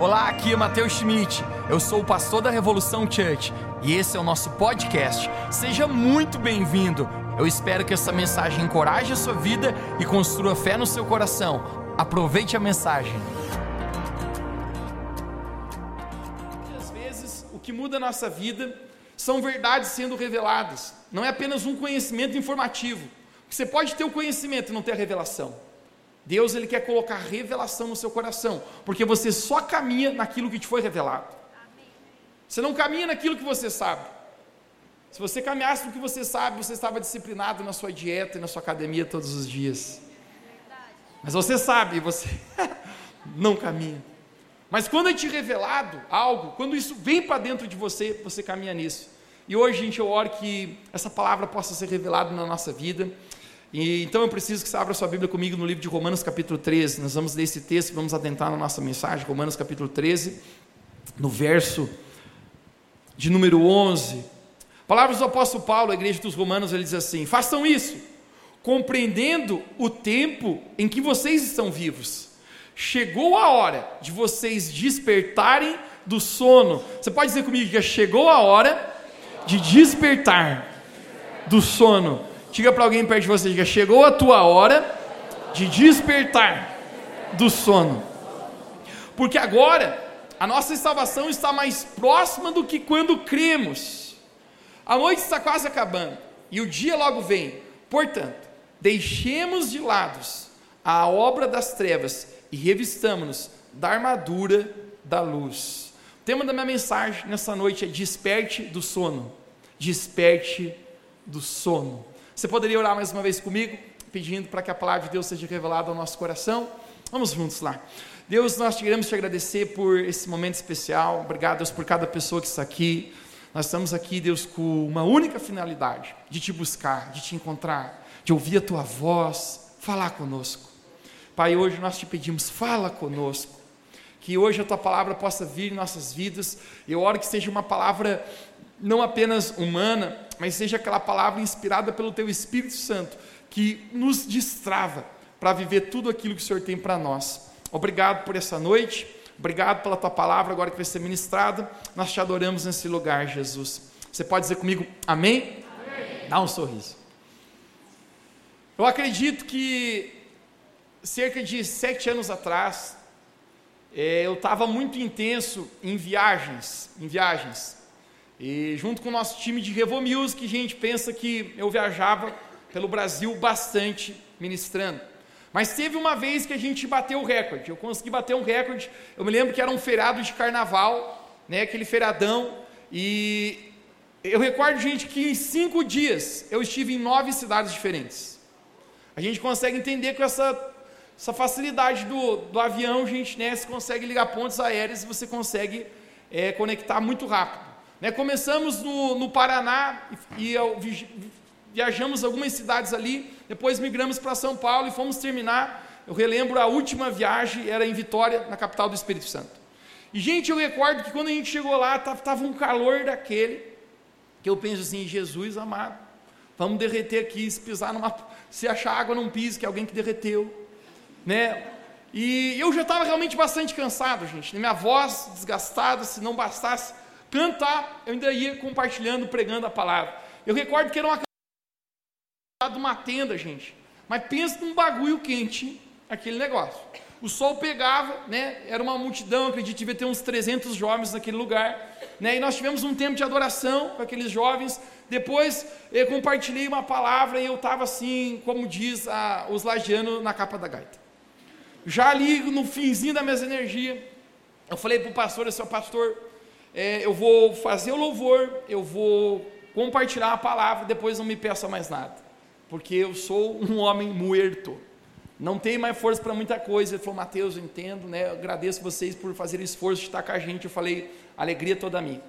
Olá, aqui é Matheus Schmidt. Eu sou o pastor da Revolução Church e esse é o nosso podcast. Seja muito bem-vindo. Eu espero que essa mensagem encoraje a sua vida e construa fé no seu coração. Aproveite a mensagem. Às vezes, o que muda a nossa vida são verdades sendo reveladas. Não é apenas um conhecimento informativo. Você pode ter o conhecimento e não ter a revelação. Deus ele quer colocar revelação no seu coração, porque você só caminha naquilo que te foi revelado. Você não caminha naquilo que você sabe. Se você caminhasse no que você sabe, você estava disciplinado na sua dieta e na sua academia todos os dias. Mas você sabe, você não caminha. Mas quando é te revelado algo, quando isso vem para dentro de você, você caminha nisso. E hoje, gente, eu oro que essa palavra possa ser revelada na nossa vida. E, então eu preciso que você abra sua Bíblia comigo no livro de Romanos, capítulo 13. Nós vamos ler esse texto, vamos adentrar na nossa mensagem, Romanos, capítulo 13, no verso de número 11. Palavras do apóstolo Paulo, a igreja dos Romanos, ele diz assim: Façam isso, compreendendo o tempo em que vocês estão vivos. Chegou a hora de vocês despertarem do sono. Você pode dizer comigo que chegou a hora de despertar do sono Diga para alguém perto de você, diga, chegou a tua hora de despertar do sono. Porque agora a nossa salvação está mais próxima do que quando cremos. A noite está quase acabando e o dia logo vem. Portanto, deixemos de lados a obra das trevas e revistamos-nos da armadura da luz. O tema da minha mensagem nessa noite é desperte do sono. Desperte do sono. Você poderia orar mais uma vez comigo, pedindo para que a palavra de Deus seja revelada ao nosso coração? Vamos juntos lá. Deus, nós queremos te agradecer por esse momento especial. Obrigado, Deus, por cada pessoa que está aqui. Nós estamos aqui, Deus, com uma única finalidade: de te buscar, de te encontrar, de ouvir a tua voz, falar conosco. Pai, hoje nós te pedimos, fala conosco. Que hoje a tua palavra possa vir em nossas vidas. Eu oro que seja uma palavra não apenas humana, mas seja aquela palavra inspirada pelo Teu Espírito Santo, que nos destrava para viver tudo aquilo que o Senhor tem para nós. Obrigado por essa noite, obrigado pela Tua palavra agora que vai ser ministrada. Nós te adoramos nesse lugar, Jesus. Você pode dizer comigo, amém? amém. Dá um sorriso. Eu acredito que cerca de sete anos atrás, é, eu estava muito intenso em viagens, em viagens. E junto com o nosso time de Revo Music, a gente pensa que eu viajava pelo Brasil bastante ministrando. Mas teve uma vez que a gente bateu o recorde. Eu consegui bater um recorde. Eu me lembro que era um feriado de carnaval, né, aquele feriadão. E eu recordo, gente, que em cinco dias eu estive em nove cidades diferentes. A gente consegue entender com essa, essa facilidade do, do avião, gente, né, você consegue ligar pontos aéreos e você consegue é, conectar muito rápido. Né, começamos no, no Paraná e, e viajamos algumas cidades ali, depois migramos para São Paulo e fomos terminar. Eu relembro a última viagem era em Vitória, na capital do Espírito Santo. E, gente, eu recordo que quando a gente chegou lá, estava um calor daquele, que eu penso assim, Jesus amado, vamos derreter aqui, se pisar numa. Se achar água, não pise, que é alguém que derreteu. Né? E eu já estava realmente bastante cansado, gente. Minha voz desgastada, se não bastasse, cantar, eu ainda ia compartilhando, pregando a palavra. Eu recordo que era uma de uma tenda, gente. Mas pensa num bagulho quente, aquele negócio. O sol pegava, né? Era uma multidão, acredito que devia ter uns 300 jovens naquele lugar, né? E nós tivemos um tempo de adoração com aqueles jovens. Depois eu compartilhei uma palavra e eu estava assim, como diz a, os lagianos na capa da gaita. Já ali no finzinho da minha energia, eu falei para o pastor, eu sou pastor, é, eu vou fazer o louvor, eu vou compartilhar a palavra, depois não me peça mais nada, porque eu sou um homem muerto, não tenho mais força para muita coisa. Ele falou, Mateus, eu entendo, né? Eu agradeço vocês por fazerem esforço de estar com a gente. Eu falei, alegria toda minha.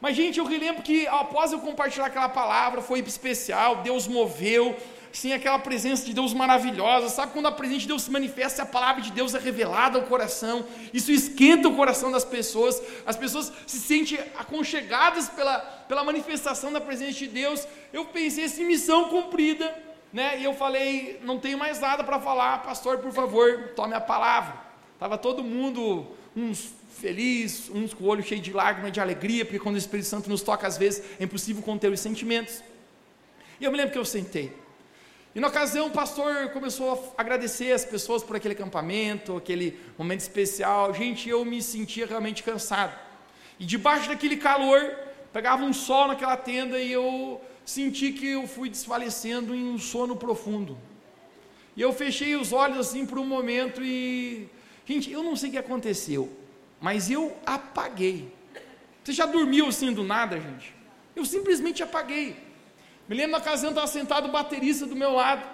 Mas, gente, eu relembro que após eu compartilhar aquela palavra, foi especial, Deus moveu, sim, aquela presença de Deus maravilhosa. Sabe quando a presença de Deus se manifesta a palavra de Deus é revelada ao coração? Isso esquenta o coração das pessoas. As pessoas se sentem aconchegadas pela, pela manifestação da presença de Deus. Eu pensei assim, missão cumprida, né? E eu falei, não tenho mais nada para falar, pastor, por favor, tome a palavra. Tava todo mundo uns felizes, uns com o olho cheio de lágrimas, de alegria, porque quando o Espírito Santo nos toca, às vezes é impossível conter os sentimentos. E eu me lembro que eu sentei. E na ocasião o pastor começou a agradecer as pessoas por aquele acampamento, aquele momento especial. Gente, eu me sentia realmente cansado. E debaixo daquele calor, pegava um sol naquela tenda e eu senti que eu fui desfalecendo em um sono profundo. E eu fechei os olhos assim por um momento e. Gente, eu não sei o que aconteceu, mas eu apaguei. Você já dormiu assim do nada, gente? Eu simplesmente apaguei. Me lembro na ocasião, estava sentado o baterista do meu lado,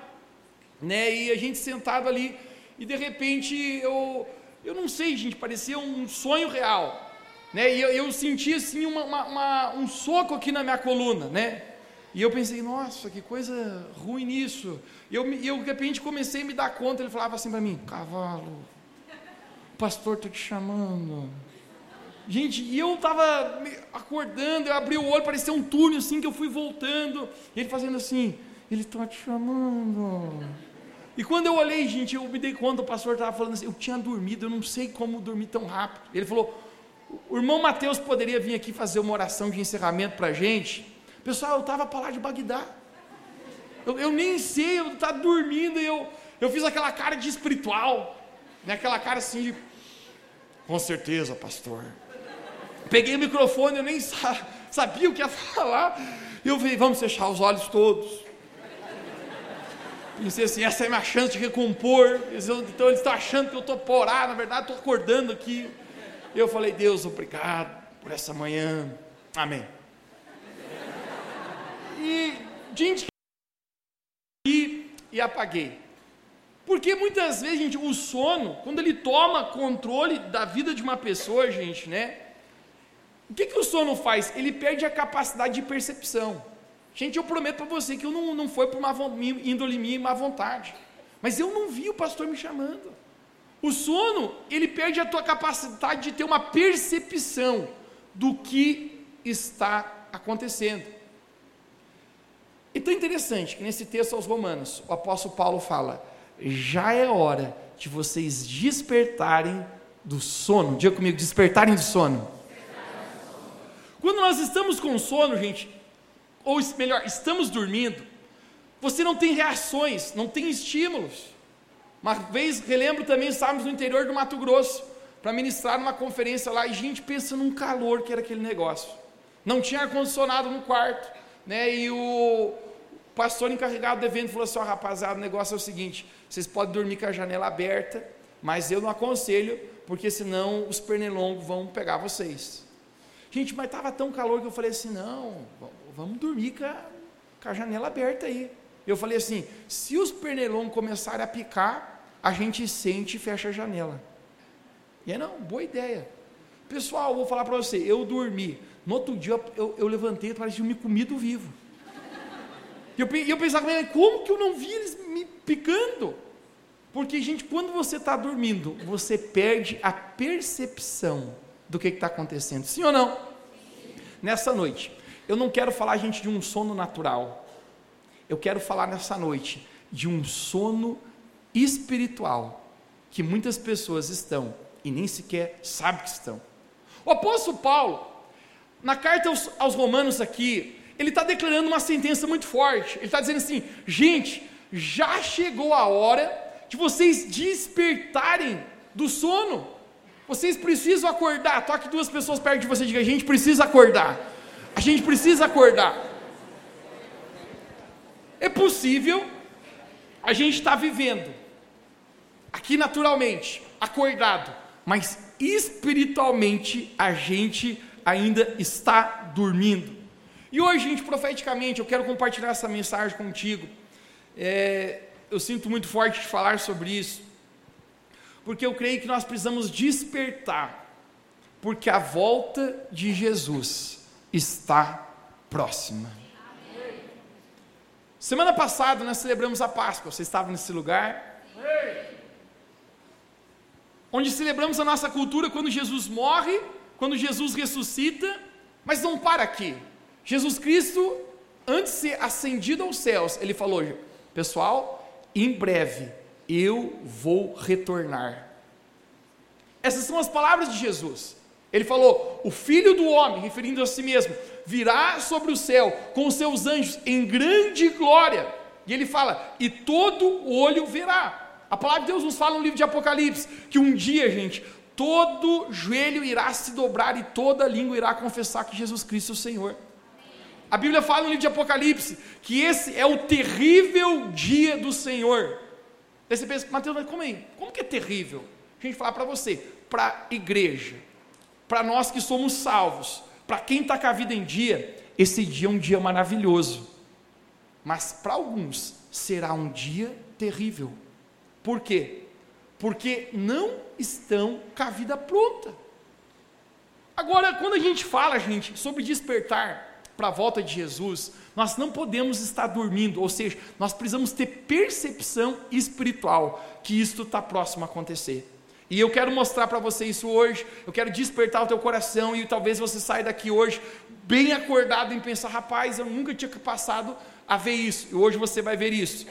né? E a gente sentado ali, e de repente eu, eu não sei, gente, parecia um sonho real, né? E eu, eu senti assim uma, uma, uma, um soco aqui na minha coluna, né? E eu pensei, nossa, que coisa ruim nisso. E eu, eu de repente comecei a me dar conta, ele falava assim para mim, cavalo, o pastor está te chamando. Gente, e eu estava acordando, eu abri o olho, parecia um túnel assim, que eu fui voltando, e ele fazendo assim, ele está te chamando. E quando eu olhei, gente, eu me dei conta, o pastor estava falando assim, eu tinha dormido, eu não sei como dormir tão rápido. Ele falou, o irmão Mateus poderia vir aqui fazer uma oração de encerramento para a gente? Pessoal, eu estava para lá de Bagdá. Eu, eu nem sei, eu estava dormindo e eu, eu fiz aquela cara de espiritual, né? aquela cara assim de, com certeza, pastor. Peguei o microfone, eu nem sabia o que ia falar. E eu falei, vamos fechar os olhos todos. Pensei assim, essa é a minha chance de recompor. Então eles estão achando que eu estou por orar, na verdade estou acordando aqui. Eu falei, Deus, obrigado por essa manhã. Amém. E, gente, e, e apaguei. Porque muitas vezes, gente, o sono, quando ele toma controle da vida de uma pessoa, gente, né? O que, que o sono faz? Ele perde a capacidade de percepção. Gente, eu prometo para você que eu não, não foi por uma índole minha e má vontade. Mas eu não vi o pastor me chamando. O sono, ele perde a tua capacidade de ter uma percepção do que está acontecendo. E tão interessante que nesse texto aos Romanos, o apóstolo Paulo fala: já é hora de vocês despertarem do sono. Diga comigo, despertarem do sono. Quando nós estamos com sono, gente, ou melhor, estamos dormindo, você não tem reações, não tem estímulos. Uma vez, relembro também, estávamos no interior do Mato Grosso, para ministrar numa conferência lá, e gente pensa num calor que era aquele negócio. Não tinha ar-condicionado no quarto, né? E o pastor encarregado do evento falou assim: oh, rapaziada, o negócio é o seguinte: vocês podem dormir com a janela aberta, mas eu não aconselho, porque senão os pernilongos vão pegar vocês. Gente, mas estava tão calor que eu falei assim: não, vamos dormir com a, com a janela aberta aí. Eu falei assim: se os pernilongos começarem a picar, a gente sente e fecha a janela. E aí, não, boa ideia. Pessoal, vou falar para você: eu dormi. No outro dia eu, eu levantei, parecia me comido vivo. E eu, eu pensava, como que eu não vi eles me picando? Porque, gente, quando você está dormindo, você perde a percepção do que está acontecendo. Sim ou não? Nessa noite, eu não quero falar, gente, de um sono natural. Eu quero falar nessa noite de um sono espiritual que muitas pessoas estão e nem sequer sabem que estão. O apóstolo Paulo, na carta aos, aos Romanos aqui, ele está declarando uma sentença muito forte. Ele está dizendo assim: gente, já chegou a hora de vocês despertarem do sono. Vocês precisam acordar. Toque duas pessoas perto de você e diga: a gente precisa acordar. A gente precisa acordar. É possível a gente estar tá vivendo aqui naturalmente, acordado, mas espiritualmente a gente ainda está dormindo. E hoje, gente, profeticamente, eu quero compartilhar essa mensagem contigo. É, eu sinto muito forte de falar sobre isso porque eu creio que nós precisamos despertar, porque a volta de Jesus está próxima. Semana passada nós celebramos a Páscoa, você estava nesse lugar? Onde celebramos a nossa cultura quando Jesus morre, quando Jesus ressuscita, mas não para aqui. Jesus Cristo, antes de ser ascendido aos céus, ele falou: Pessoal, em breve eu vou retornar. Essas são as palavras de Jesus. Ele falou: O filho do homem, referindo a si mesmo, virá sobre o céu com os seus anjos em grande glória. E ele fala: E todo olho verá. A palavra de Deus nos fala no livro de Apocalipse que um dia, gente, todo joelho irá se dobrar e toda língua irá confessar que Jesus Cristo é o Senhor. A Bíblia fala no livro de Apocalipse que esse é o terrível dia do Senhor. Aí você pensa, Mateus, mas como é? Como que é terrível? A gente falar para você, para a igreja, para nós que somos salvos, para quem está com a vida em dia, esse dia é um dia maravilhoso. Mas para alguns será um dia terrível. Por quê? Porque não estão com a vida pronta. Agora, quando a gente fala, gente, sobre despertar para a volta de Jesus, nós não podemos estar dormindo, ou seja, nós precisamos ter percepção espiritual que isto está próximo a acontecer. E eu quero mostrar para você isso hoje, eu quero despertar o teu coração e talvez você saia daqui hoje bem acordado em pensar, rapaz, eu nunca tinha passado a ver isso, e hoje você vai ver isso.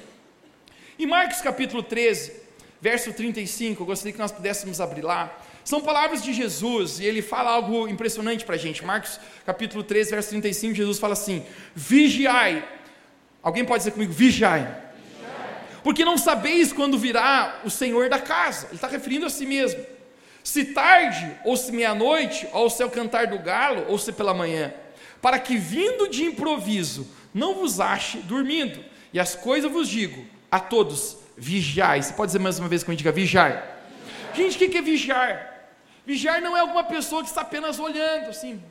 Em Marcos capítulo 13, verso 35, eu gostaria que nós pudéssemos abrir lá. São palavras de Jesus e ele fala algo impressionante para a gente. Marcos capítulo 13, verso 35, Jesus fala assim: Vigiai. Alguém pode dizer comigo, vigiai. vigiai. Porque não sabeis quando virá o Senhor da casa. Ele está referindo a si mesmo. Se tarde, ou se meia-noite, ou se ao cantar do galo, ou se pela manhã. Para que vindo de improviso, não vos ache dormindo. E as coisas vos digo a todos: vigiai. Você pode dizer mais uma vez quando diga vigiai? Gente, o que é vigiar? Vigiar não é alguma pessoa que está apenas olhando assim.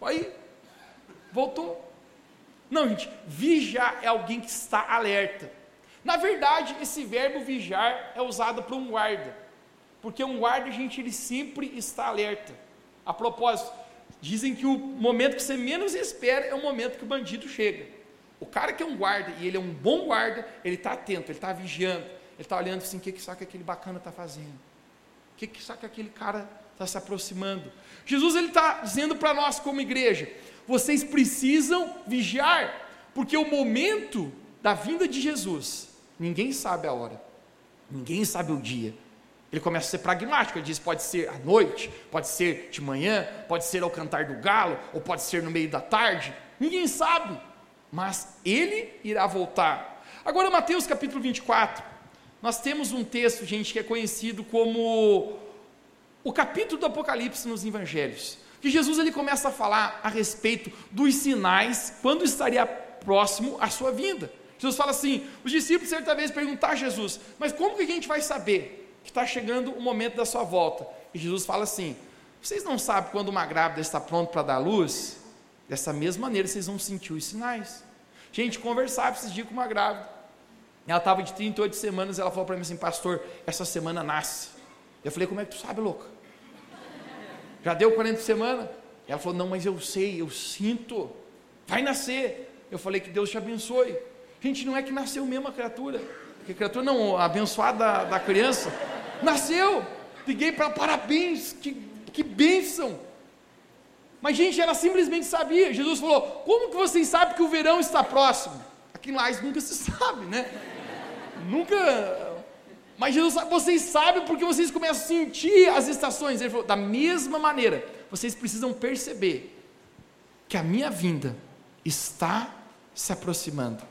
Aí, voltou. Não, gente, vigiar é alguém que está alerta. Na verdade, esse verbo vigiar é usado para um guarda. Porque um guarda, gente, ele sempre está alerta. A propósito, dizem que o momento que você menos espera é o momento que o bandido chega. O cara que é um guarda, e ele é um bom guarda, ele está atento, ele está vigiando, está olhando assim, o que, que será que aquele bacana está fazendo? O que, que será que aquele cara está se aproximando? Jesus ele está dizendo para nós como igreja, vocês precisam vigiar, porque o momento da vinda de Jesus, ninguém sabe a hora, ninguém sabe o dia. Ele começa a ser pragmático, ele diz: pode ser à noite, pode ser de manhã, pode ser ao cantar do galo, ou pode ser no meio da tarde, ninguém sabe mas ele irá voltar. Agora, Mateus capítulo 24, nós temos um texto, gente, que é conhecido como o capítulo do Apocalipse nos Evangelhos. Que Jesus ele começa a falar a respeito dos sinais quando estaria próximo à sua vinda. Jesus fala assim: os discípulos certa vez perguntaram a Jesus, mas como que a gente vai saber que está chegando o momento da sua volta? E Jesus fala assim: vocês não sabem quando uma grávida está pronta para dar luz? Dessa mesma maneira, vocês vão sentir os sinais. Gente, conversava esses dias com uma grávida. Ela estava de 38 semanas, ela falou para mim assim, pastor, essa semana nasce. Eu falei, como é que tu sabe, louca? Já deu 40 semanas? Ela falou, não, mas eu sei, eu sinto. Vai nascer. Eu falei, que Deus te abençoe. Gente, não é que nasceu mesmo a criatura. Porque a criatura não, a abençoada da, criança. Nasceu. Liguei para parabéns, que, que bênção. Mas, gente, ela simplesmente sabia. Jesus falou: Como que vocês sabem que o verão está próximo? Aqui em Lais nunca se sabe, né? Nunca. Mas Jesus sabe, vocês sabem porque vocês começam a sentir as estações. Ele falou: Da mesma maneira, vocês precisam perceber que a minha vinda está se aproximando.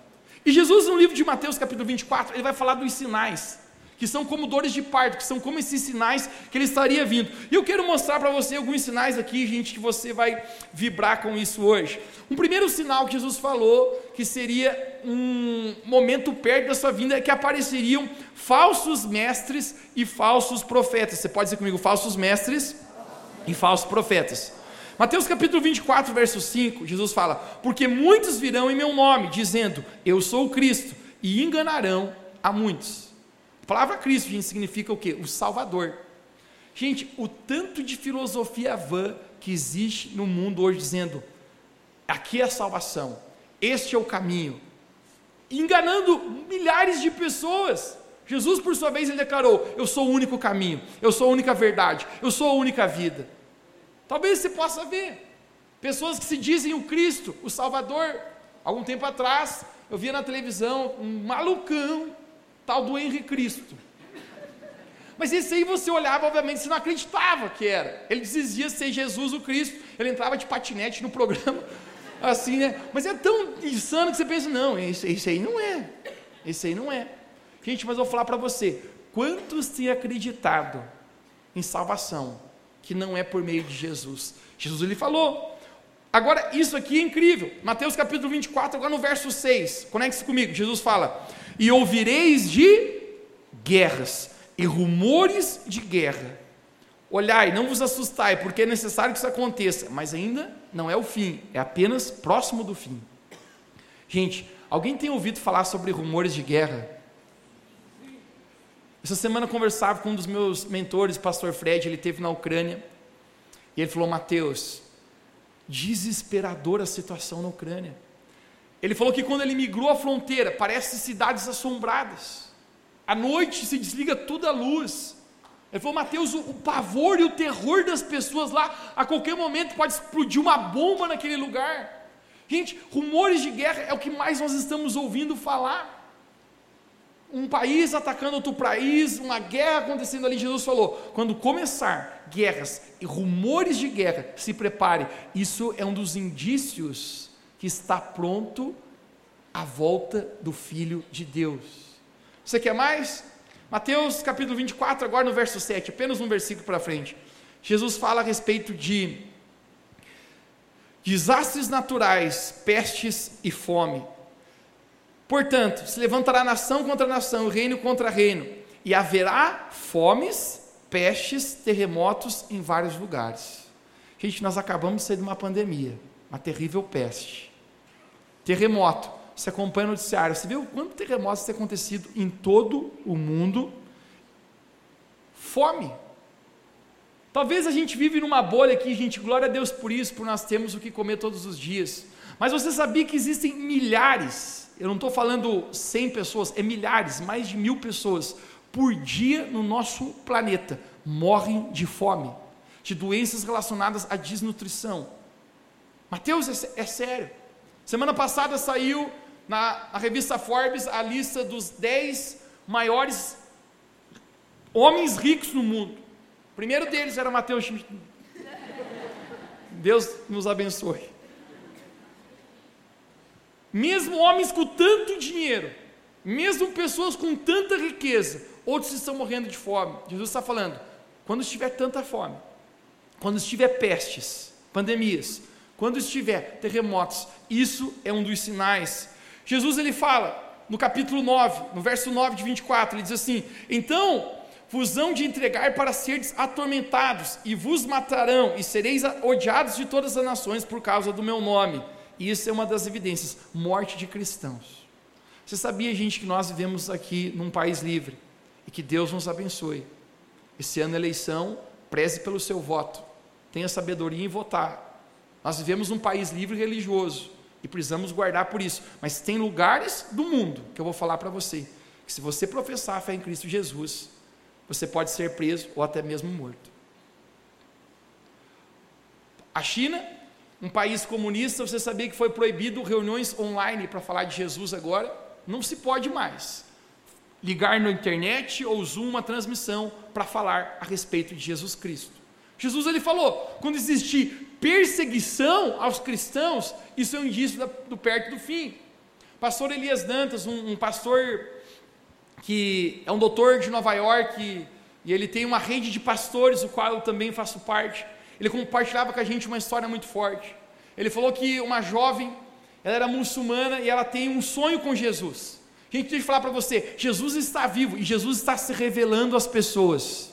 E Jesus, no livro de Mateus, capítulo 24, ele vai falar dos sinais que são como dores de parto, que são como esses sinais que ele estaria vindo. E eu quero mostrar para você alguns sinais aqui, gente, que você vai vibrar com isso hoje. Um primeiro sinal que Jesus falou, que seria um momento perto da sua vinda, é que apareceriam falsos mestres e falsos profetas. Você pode dizer comigo, falsos mestres e falsos profetas. Mateus capítulo 24, verso 5, Jesus fala: Porque muitos virão em meu nome, dizendo, Eu sou o Cristo, e enganarão a muitos. A palavra Cristo, gente, significa o quê? O Salvador. Gente, o tanto de filosofia vã que existe no mundo hoje dizendo aqui é a salvação, este é o caminho, enganando milhares de pessoas. Jesus, por sua vez, ele declarou: Eu sou o único caminho, eu sou a única verdade, eu sou a única vida. Talvez você possa ver pessoas que se dizem o Cristo, o Salvador. Algum tempo atrás, eu via na televisão um malucão tal do Henri Cristo. Mas esse aí você olhava, obviamente, você não acreditava que era. Ele dizia ser Jesus o Cristo. Ele entrava de patinete no programa, assim, né? Mas é tão insano que você pensa, não, esse, esse aí não é. Esse aí não é. Gente, mas eu vou falar para você, quantos têm acreditado em salvação que não é por meio de Jesus? Jesus ele falou. Agora, isso aqui é incrível. Mateus capítulo 24, agora no verso 6. Conecte-se comigo. Jesus fala: E ouvireis de guerras e rumores de guerra. Olhai, não vos assustai, porque é necessário que isso aconteça, mas ainda não é o fim, é apenas próximo do fim. Gente, alguém tem ouvido falar sobre rumores de guerra? Essa semana eu conversava com um dos meus mentores, pastor Fred, ele teve na Ucrânia, e ele falou: Mateus, desesperadora a situação na Ucrânia. Ele falou que quando ele migrou a fronteira, parece cidades assombradas. À noite se desliga toda a luz. Ele falou, Mateus, o, o, pavor e o terror das pessoas lá, a qualquer momento pode explodir uma bomba naquele lugar. Gente, rumores de guerra é o que mais nós estamos ouvindo falar. Um país atacando outro país, uma guerra acontecendo ali. Jesus falou: quando começar guerras e rumores de guerra, se prepare. Isso é um dos indícios que está pronto a volta do Filho de Deus. Você quer mais? Mateus capítulo 24, agora no verso 7, apenas um versículo para frente. Jesus fala a respeito de desastres naturais, pestes e fome. Portanto, se levantará nação contra nação, reino contra reino, e haverá fomes, pestes, terremotos em vários lugares. Gente, nós acabamos de sair de uma pandemia, uma terrível peste. Terremoto você acompanha o noticiário, você viu quantos terremotos têm acontecido em todo o mundo? Fome. Talvez a gente vive numa bolha aqui, gente, glória a Deus por isso, por nós termos o que comer todos os dias. Mas você sabia que existem milhares, eu não estou falando 100 pessoas, é milhares, mais de mil pessoas por dia no nosso planeta morrem de fome, de doenças relacionadas à desnutrição. Mateus, é, é sério. Semana passada saiu na, na revista Forbes a lista dos 10 maiores homens ricos no mundo. O primeiro deles era Mateus Schmidt. Deus nos abençoe. Mesmo homens com tanto dinheiro, mesmo pessoas com tanta riqueza, outros estão morrendo de fome. Jesus está falando: quando estiver tanta fome, quando estiver pestes, pandemias, quando estiver terremotos, isso é um dos sinais Jesus ele fala no capítulo 9, no verso 9 de 24, ele diz assim: Então vos hão de entregar para seres atormentados, e vos matarão, e sereis odiados de todas as nações por causa do meu nome. Isso é uma das evidências: morte de cristãos. Você sabia, gente, que nós vivemos aqui num país livre e que Deus nos abençoe. Esse ano, eleição, preze pelo seu voto, tenha sabedoria em votar. Nós vivemos num país livre e religioso e precisamos guardar por isso. Mas tem lugares do mundo que eu vou falar para você, que se você professar a fé em Cristo Jesus, você pode ser preso ou até mesmo morto. A China, um país comunista, você sabia que foi proibido reuniões online para falar de Jesus agora? Não se pode mais ligar na internet ou Zoom uma transmissão para falar a respeito de Jesus Cristo. Jesus ele falou: quando existir perseguição aos cristãos, isso é um indício da, do perto do fim. Pastor Elias Dantas, um, um, pastor que é um doutor de Nova York, e, e ele tem uma rede de pastores, o qual eu também faço parte. Ele compartilhava com a gente uma história muito forte. Ele falou que uma jovem, ela era muçulmana e ela tem um sonho com Jesus. Gente, deixa eu falar para você: Jesus está vivo e Jesus está se revelando às pessoas.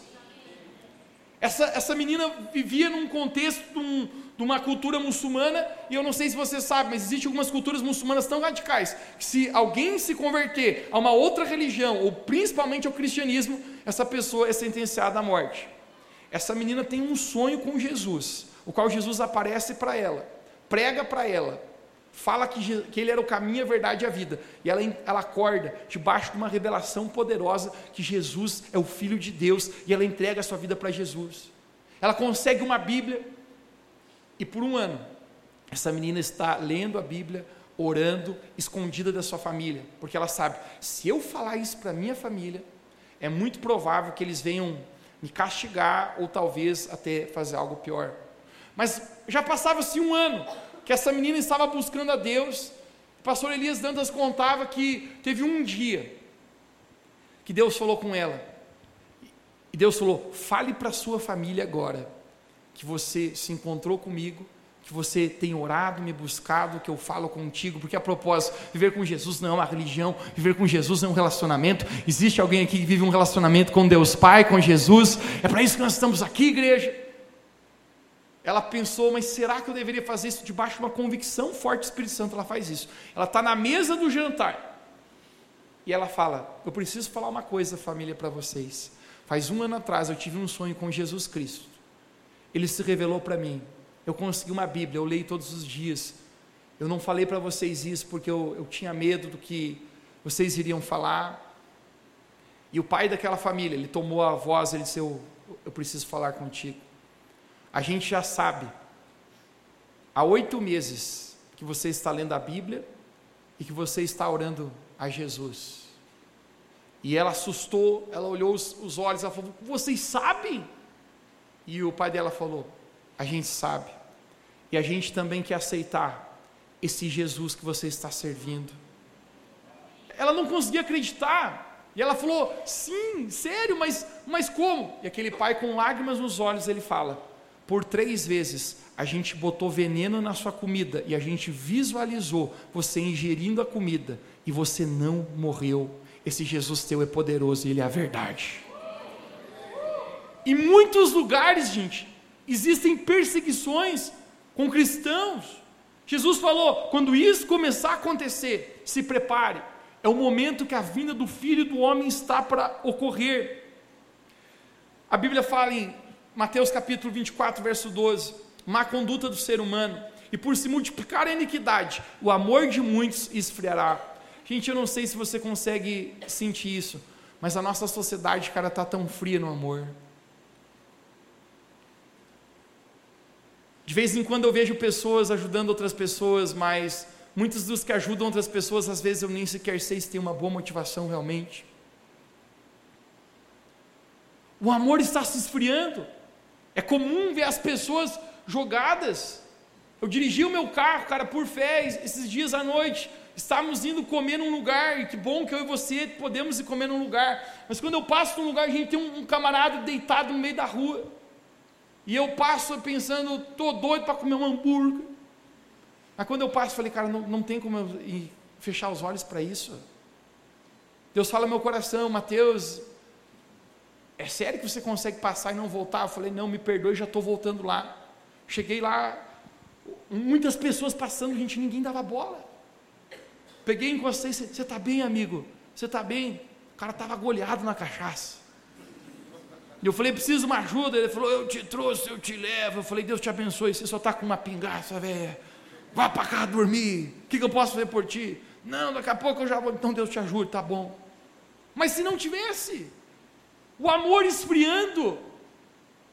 Essa, essa menina vivia num contexto de, um, de, uma cultura muçulmana, e eu não sei se você sabe, mas existem algumas culturas muçulmanas tão radicais que se alguém se converter a uma outra religião, ou principalmente ao cristianismo, essa pessoa é sentenciada à morte. Essa menina tem um sonho com Jesus, o qual Jesus aparece para ela, prega para ela, fala que, que ele era o caminho, a verdade e a vida. E ela, ela acorda debaixo de uma revelação poderosa que Jesus é o Filho de Deus e ela entrega a sua vida para Jesus. Ela consegue uma Bíblia e por um ano essa menina está lendo a Bíblia, orando, escondida da sua família, porque ela sabe: se eu falar isso para minha família, é muito provável que eles venham me castigar ou talvez até fazer algo pior. Mas já passava-se um ano que essa menina estava buscando a Deus. O pastor Elias Dantas contava que teve um dia que Deus falou com ela. E Deus falou: fale para sua família agora que você se encontrou comigo que você tem orado, me buscado, que eu falo contigo, porque a propósito, viver com Jesus não é uma religião, viver com Jesus é um relacionamento. Existe alguém aqui que vive um relacionamento com Deus Pai, com Jesus, é para isso que nós estamos aqui, igreja. Ela pensou, mas será que eu deveria fazer isso debaixo de uma convicção forte do Espírito Santo? Ela faz isso. Ela está na mesa do jantar e ela fala: Eu preciso falar uma coisa, família, para vocês. Faz um ano atrás eu tive um sonho com Jesus Cristo. Ele se revelou para mim eu consegui uma Bíblia, eu leio todos os dias. Eu não falei para vocês isso porque eu, eu tinha medo do que vocês iriam falar. E o pai daquela família, ele tomou a voz, ele disse: Eu, eu preciso falar contigo. A gente já sabe, há oito meses, que você está lendo a Bíblia e que você está orando a Jesus. E ela assustou, ela olhou os, os olhos, ela falou: Vocês sabem? E o pai dela falou: a gente sabe. E a gente também quer aceitar esse Jesus que você está servindo. Ela não conseguia acreditar. E ela falou: Sim, sério, mas, mas como? E aquele pai, com lágrimas nos olhos, ele fala: Por três vezes a gente botou veneno na sua comida e a gente visualizou você ingerindo a comida e você não morreu. Esse Jesus teu é poderoso e ele é a verdade. Em muitos lugares, gente, existem perseguições com cristãos. Jesus falou: quando isso começar a acontecer, se prepare. É o momento que a vinda do Filho do Homem está para ocorrer. A Bíblia fala em Mateus capítulo 24, verso 12: má conduta do ser humano, e por se multiplicar a iniquidade, o amor de muitos esfriará. Gente, eu não sei se você consegue sentir isso, mas a nossa sociedade, cara, está tão fria no amor. De vez em quando eu vejo pessoas ajudando outras pessoas, mas muitos dos que ajudam outras pessoas, às vezes eu nem sequer sei se tem uma boa motivação realmente. O amor está se esfriando. É comum ver as pessoas jogadas. Eu dirigi o meu carro, cara, por fé, esses dias à noite. Estávamos indo comer num lugar, e que bom que eu e você podemos ir comer num lugar. Mas quando eu passo num lugar, a gente tem um, camarada deitado no meio da rua. E eu passo pensando, estou doido para comer um hambúrguer. Mas quando eu passo, falei, cara, não, não tem como eu fechar os olhos para isso. Deus fala no meu coração, Mateus, é sério que você consegue passar e não voltar? Eu falei, não, me perdoe, já estou voltando lá. Cheguei lá, muitas pessoas passando, gente, ninguém dava bola. Peguei, encostei, você está bem, amigo? Você está bem? O cara estava goleado na cachaça. E eu falei, preciso de uma ajuda. Ele falou, eu te trouxe, eu te levo. Eu falei, Deus te abençoe. Você só está com uma pingaça, velho. Vá para cá dormir. O que, que eu posso fazer por ti? Não, daqui a pouco eu já vou. Então Deus te ajude, tá bom. Mas se não tivesse, o amor esfriando,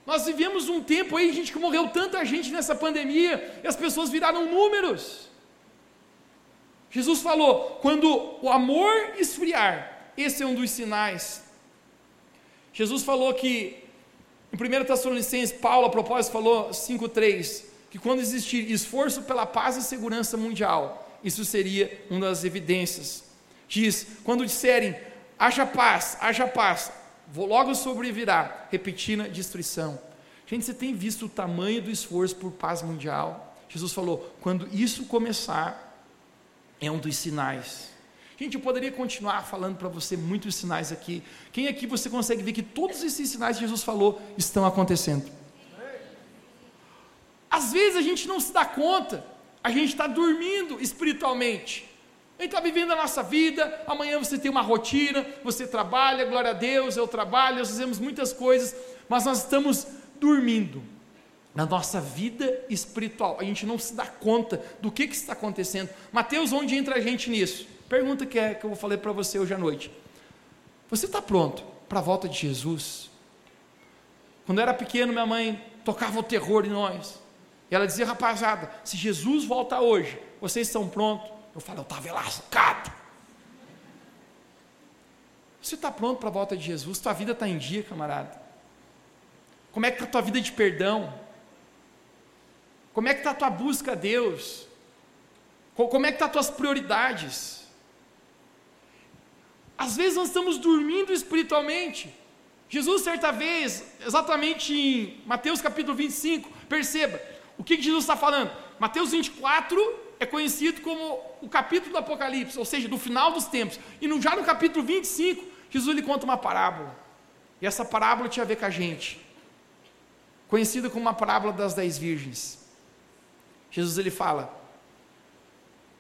nós vivemos um tempo aí, gente, que morreu tanta gente nessa pandemia, e as pessoas viraram números. Jesus falou: quando o amor esfriar, esse é um dos sinais Jesus falou que, em 1 Tessalonicenses, Paulo, a propósito, falou 5,3, que quando existir esforço pela paz e segurança mundial, isso seria uma das evidências. Diz: quando disserem, haja paz, haja paz, logo sobrevirá, repetindo a destruição. Gente, você tem visto o tamanho do esforço por paz mundial? Jesus falou: quando isso começar, é um dos sinais. Gente, eu poderia continuar falando para você muitos sinais aqui. Quem aqui você consegue ver que todos esses sinais que Jesus falou estão acontecendo? Às vezes a gente não se dá conta, a gente está dormindo espiritualmente. A gente está vivendo a nossa vida, amanhã você tem uma rotina, você trabalha, glória a Deus, eu trabalho, nós fazemos muitas coisas, mas nós estamos dormindo na nossa vida espiritual. A gente não se dá conta do que, que está acontecendo. Mateus, onde entra a gente nisso? Pergunta que, é, que eu falei para você hoje à noite. Você está pronto para a volta de Jesus? Quando eu era pequeno, minha mãe tocava o terror em nós. E ela dizia, rapaziada, se Jesus volta hoje, vocês estão prontos? Eu falo, eu estava lascado. Você está pronto para a volta de Jesus? Tua vida está em dia, camarada? Como é que está a tua vida de perdão? Como é que está a tua busca a Deus? Como é que estão tá as tuas prioridades? Às vezes nós estamos dormindo espiritualmente. Jesus, certa vez, exatamente em Mateus capítulo 25, perceba, o que Jesus está falando? Mateus 24 é conhecido como o capítulo do Apocalipse, ou seja, do final dos tempos. E no, já no capítulo 25, Jesus lhe conta uma parábola. E essa parábola tinha a ver com a gente. Conhecida como uma parábola das dez virgens. Jesus ele fala: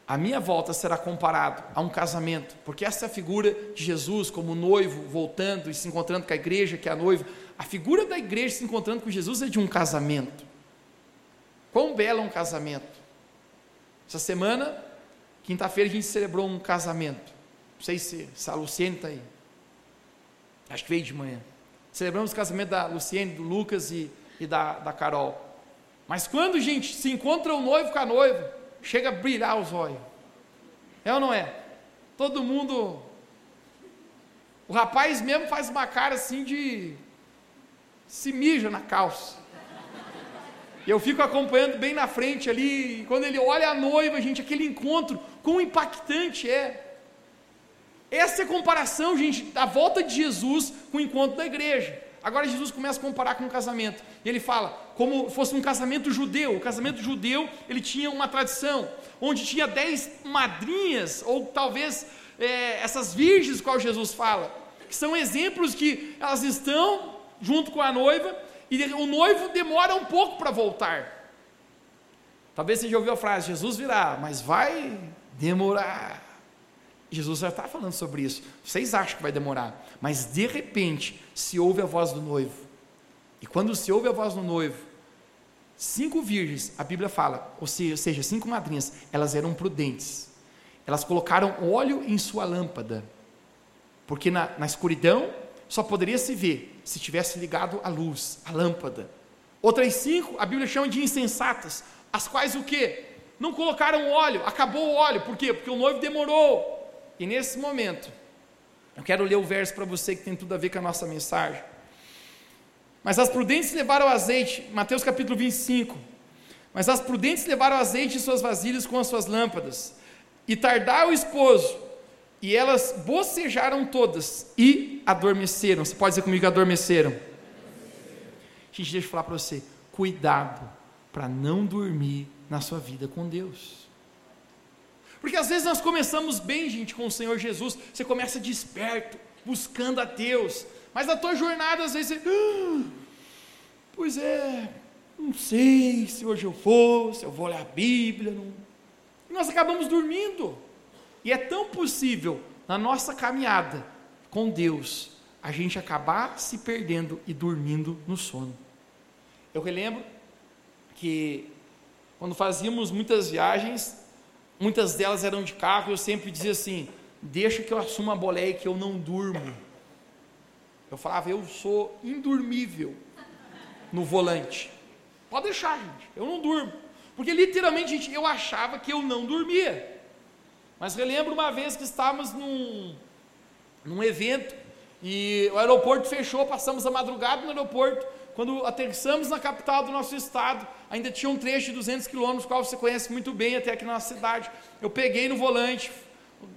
a minha volta será comparado a um casamento, porque essa é a figura de Jesus como noivo voltando e se encontrando com a igreja, que é a noiva. A figura da igreja se encontrando com Jesus é de um casamento. Quão belo é um casamento. Essa semana, quinta-feira, a gente celebrou um casamento. Não sei se, se a Luciene está aí. Acho que veio de manhã. Celebramos o casamento da Luciene, do Lucas e, e da, da Carol. Mas quando, gente, se encontra o noivo com a noiva, chega a brilhar os olhos. É ou não é? Todo mundo. O rapaz mesmo faz uma cara assim de. se mija na calça. Eu fico acompanhando bem na frente ali, e quando ele olha a noiva, gente, aquele encontro, quão impactante é. Essa é a comparação, gente, da volta de Jesus com o encontro da igreja. Agora Jesus começa a comparar com o casamento. E ele fala, como fosse um casamento judeu. O casamento judeu, ele tinha uma tradição, onde tinha dez madrinhas, ou talvez é, essas virgens qual Jesus fala, que são exemplos que elas estão junto com a noiva, e o noivo demora um pouco para voltar. Talvez você já ouviu a frase, Jesus virá, mas vai demorar. Jesus já está falando sobre isso. Vocês acham que vai demorar, mas de repente se ouve a voz do noivo. E quando se ouve a voz do noivo, cinco virgens, a Bíblia fala, ou seja, cinco madrinhas, elas eram prudentes. Elas colocaram óleo em sua lâmpada, porque na, na escuridão só poderia se ver se tivesse ligado a luz, a lâmpada. Outras cinco, a Bíblia chama de insensatas, as quais o que? Não colocaram óleo, acabou o óleo, por quê? Porque o noivo demorou. E nesse momento, eu quero ler o verso para você que tem tudo a ver com a nossa mensagem. Mas as prudentes levaram azeite, Mateus capítulo 25. Mas as prudentes levaram azeite em suas vasilhas com as suas lâmpadas. E tardar o esposo, e elas bocejaram todas e adormeceram. Você pode dizer comigo adormeceram? Gente, deixa eu falar para você: cuidado para não dormir na sua vida com Deus. Porque às vezes nós começamos bem, gente, com o Senhor Jesus, você começa desperto, buscando a Deus, mas na tua jornada, às vezes você, ah, pois é, não sei se hoje eu vou, se eu vou ler a Bíblia, não. E nós acabamos dormindo, e é tão possível, na nossa caminhada com Deus, a gente acabar se perdendo e dormindo no sono. Eu relembro que quando fazíamos muitas viagens, muitas delas eram de carro, eu sempre dizia assim: deixa que eu assuma a boleia que eu não durmo. Eu falava, eu sou indormível no volante. Pode deixar, gente, eu não durmo. Porque literalmente, gente, eu achava que eu não dormia. Mas relembro uma vez que estávamos num, num evento e o aeroporto fechou, passamos a madrugada no aeroporto. Quando aterrissamos na capital do nosso estado, ainda tinha um trecho de 200 quilômetros, qual você conhece muito bem até aqui na nossa cidade. Eu peguei no volante, o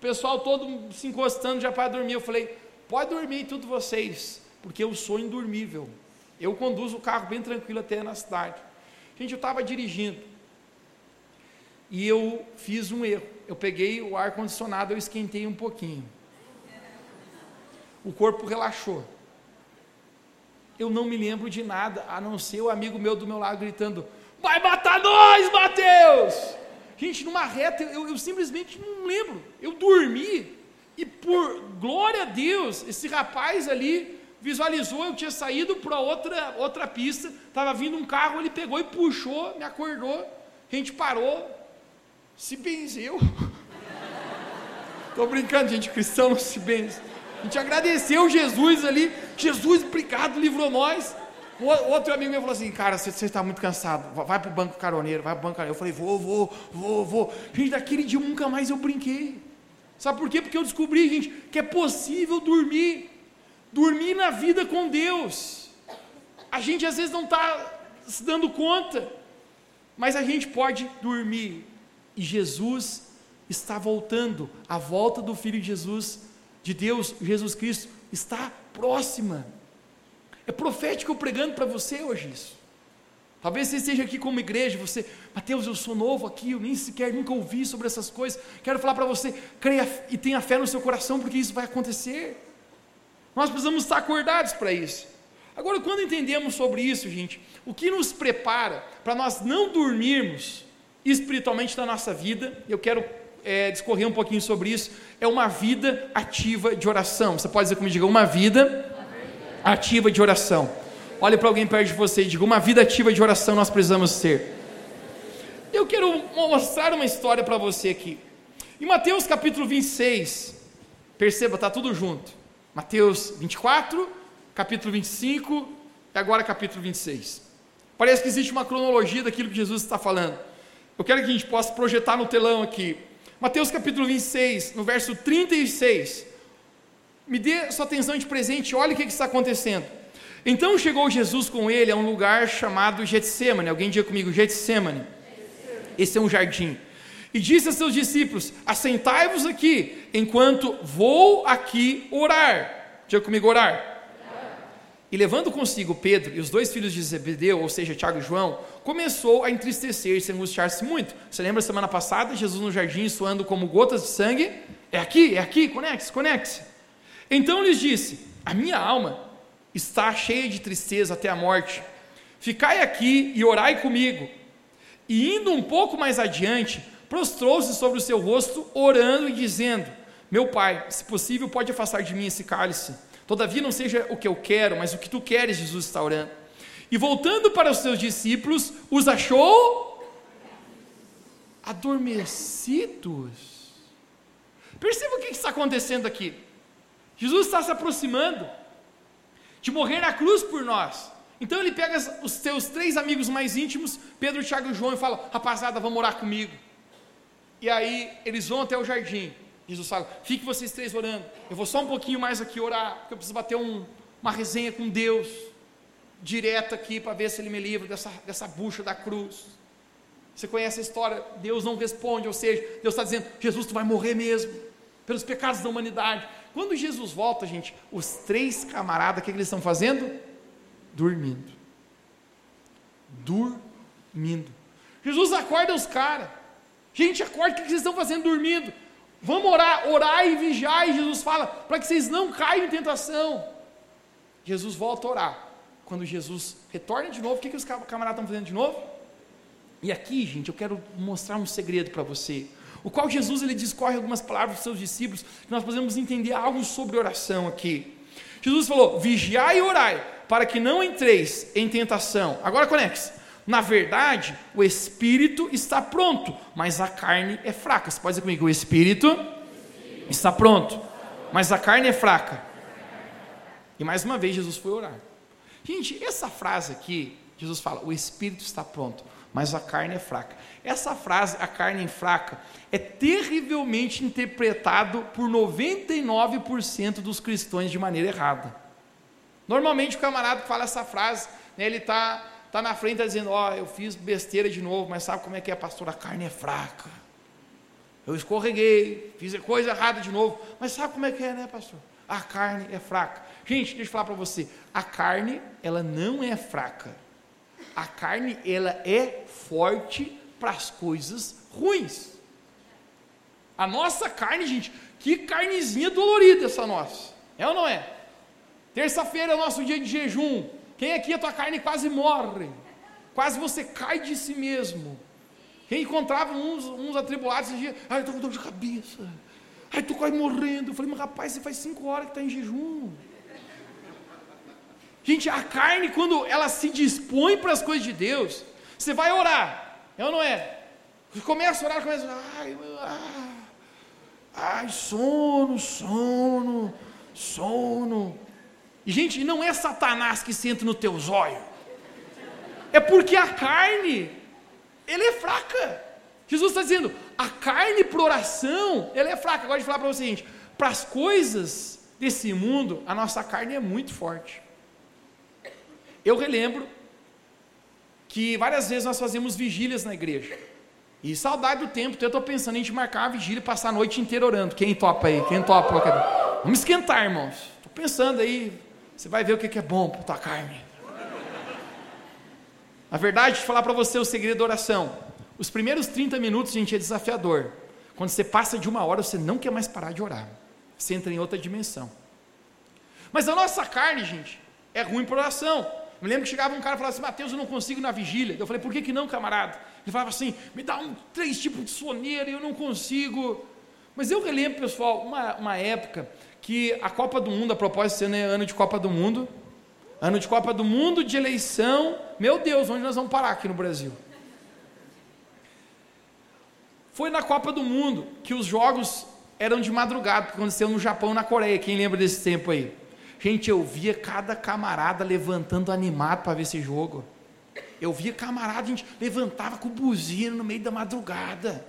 pessoal todo se encostando já para dormir. Eu falei: pode dormir tudo vocês, porque eu sou indormível. Eu conduzo o carro bem tranquilo até na cidade. Gente, eu estava dirigindo e eu fiz um erro. Eu peguei o ar condicionado, eu esquentei um pouquinho. O corpo relaxou eu não me lembro de nada, a não ser o amigo meu do meu lado gritando: Vai matar nós, Mateus! Gente, numa reta, eu, eu simplesmente não lembro. Eu dormi, e por glória a Deus, esse rapaz ali visualizou, eu tinha saído para outra, outra pista, estava vindo um carro, ele pegou e puxou, me acordou, a gente parou, se benzeu. Estou brincando, gente, cristão não se benze. A gente agradeceu Jesus ali. Jesus, obrigado, livrou nós. O outro amigo meu falou assim, cara, você, está muito cansado, vai para o banco caroneiro, vai para o banco caroneiro. Eu falei, vou, vou, vou, vou. Gente, daquele dia nunca mais eu brinquei. Sabe por quê? Porque eu descobri, gente, que é possível dormir, dormir na vida com Deus. A gente às vezes não está se dando conta, mas a gente pode dormir. E Jesus está voltando, a volta do Filho de Jesus, de Deus, Jesus Cristo, está próxima. É profético eu pregando para você hoje isso. Talvez você esteja aqui como igreja, você, Mateus, eu sou novo aqui, eu nem sequer nunca ouvi sobre essas coisas. Quero falar para você, creia e tenha fé no seu coração, porque isso vai acontecer. Nós precisamos estar acordados para isso. Agora, quando entendemos sobre isso, gente, o que nos prepara para nós não dormirmos espiritualmente na nossa vida, eu quero é, discorrer um pouquinho sobre isso, é uma vida ativa de oração. Você pode dizer comigo, diga, uma vida ativa de oração. Olhe para alguém perto de você e diga: uma vida ativa de oração nós precisamos ter. Eu quero mostrar uma história para você aqui. Em Mateus capítulo 26, perceba, está tudo junto. Mateus 24, capítulo 25 e agora capítulo 26. Parece que existe uma cronologia daquilo que Jesus está falando. Eu quero que a gente possa projetar no telão aqui. Mateus capítulo 26, no verso 36. Me dê sua atenção de presente, olha o que está acontecendo. Então chegou Jesus com ele a um lugar chamado Getsemane. Alguém diga comigo, Getsemane. Esse é um jardim. E disse a seus discípulos: Assentai-vos aqui, enquanto vou aqui orar. Diga comigo, orar. E levando consigo Pedro e os dois filhos de Zebedeu, ou seja, Tiago e João, começou a entristecer e se angustiar-se muito. Você lembra semana passada, Jesus no jardim suando como gotas de sangue? É aqui, é aqui, conecte-se, conecte-se. Então lhes disse: A minha alma está cheia de tristeza até a morte. Ficai aqui e orai comigo. E indo um pouco mais adiante, prostrou-se sobre o seu rosto, orando e dizendo: Meu pai, se possível, pode afastar de mim esse cálice. Todavia não seja o que eu quero, mas o que tu queres, Jesus está orando. E voltando para os seus discípulos, os achou adormecidos. Perceba o que está acontecendo aqui. Jesus está se aproximando de morrer na cruz por nós. Então ele pega os seus três amigos mais íntimos, Pedro, Tiago e João, e fala: Rapaziada, vamos orar comigo. E aí eles vão até o jardim. Jesus fala: Fique vocês três orando. Eu vou só um pouquinho mais aqui orar, porque eu preciso bater um, uma resenha com Deus, direto aqui, para ver se Ele me livra dessa, dessa bucha da cruz. Você conhece a história? Deus não responde, ou seja, Deus está dizendo: Jesus, tu vai morrer mesmo, pelos pecados da humanidade. Quando Jesus volta, gente, os três camaradas, o que, que eles estão fazendo? Dormindo. Dormindo. Jesus acorda os caras. Gente, acorda, o que, que vocês estão fazendo dormindo? Vamos orar, orar e vigiar. E Jesus fala, para que vocês não caiam em tentação. Jesus volta a orar. Quando Jesus retorna de novo, o que, que os camaradas estão fazendo de novo? E aqui, gente, eu quero mostrar um segredo para você o qual Jesus ele discorre algumas palavras para os seus discípulos, que nós podemos entender algo sobre oração aqui. Jesus falou: vigiai e orai, para que não entreis em tentação. Agora conecte. Na verdade, o espírito está pronto, mas a carne é fraca. Você pode dizer comigo: o espírito está pronto, mas a carne é fraca. E mais uma vez Jesus foi orar. Gente, essa frase aqui, Jesus fala: o espírito está pronto, mas a carne é fraca. Essa frase, a carne fraca, é terrivelmente interpretado por 99% dos cristãos de maneira errada. Normalmente o camarada que fala essa frase, né, ele está tá na frente tá dizendo, ó, oh, eu fiz besteira de novo, mas sabe como é que é, pastor? A carne é fraca. Eu escorreguei, fiz coisa errada de novo, mas sabe como é que é, né, pastor? A carne é fraca. Gente, deixa eu falar para você, a carne, ela não é fraca. A carne, ela é forte para as coisas ruins. A nossa carne, gente, que carnezinha dolorida essa nossa. É ou não é? Terça-feira é o nosso dia de jejum. Quem aqui a tua carne quase morre? Quase você cai de si mesmo. Quem encontrava uns, uns atribulados dia, ai, eu estou com dor de cabeça. Ai, estou quase morrendo. Eu falei, mas rapaz, você faz cinco horas que está em jejum. Gente, a carne, quando ela se dispõe para as coisas de Deus, você vai orar. É ou não é? Começa a orar, começa ai, ah, ai, sono, sono, sono. E, gente, não é Satanás que senta no teu zóio. É porque a carne, ele é fraca. Jesus está dizendo, a carne para oração, ela é fraca. Agora de falar para você, gente, para as coisas desse mundo, a nossa carne é muito forte. Eu relembro que várias vezes nós fazemos vigílias na igreja. E saudade do tempo, então eu estou pensando em gente marcar uma vigília e passar a noite inteira orando. Quem topa aí? Quem topa? Vamos esquentar, irmãos. Estou pensando aí, você vai ver o que é bom para tua carne. A verdade, de falar para você o segredo da oração. Os primeiros 30 minutos, gente, é desafiador. Quando você passa de uma hora, você não quer mais parar de orar. Você entra em outra dimensão. Mas a nossa carne, gente, é ruim para oração. Me lembro que chegava um cara e falava assim, Mateus, eu não consigo na vigília. Eu falei, por que, que não, camarada? Ele falava assim, me dá um, três tipos de soneira e eu não consigo. Mas eu relembro, pessoal, uma, uma época que a Copa do Mundo, a propósito, sendo ano de Copa do Mundo, ano de Copa do Mundo, de eleição, meu Deus, onde nós vamos parar aqui no Brasil? Foi na Copa do Mundo que os jogos eram de madrugada, porque aconteceu no Japão e na Coreia. Quem lembra desse tempo aí? Gente, eu via cada camarada levantando animado para ver esse jogo. Eu via camarada, a gente levantava com buzina no meio da madrugada.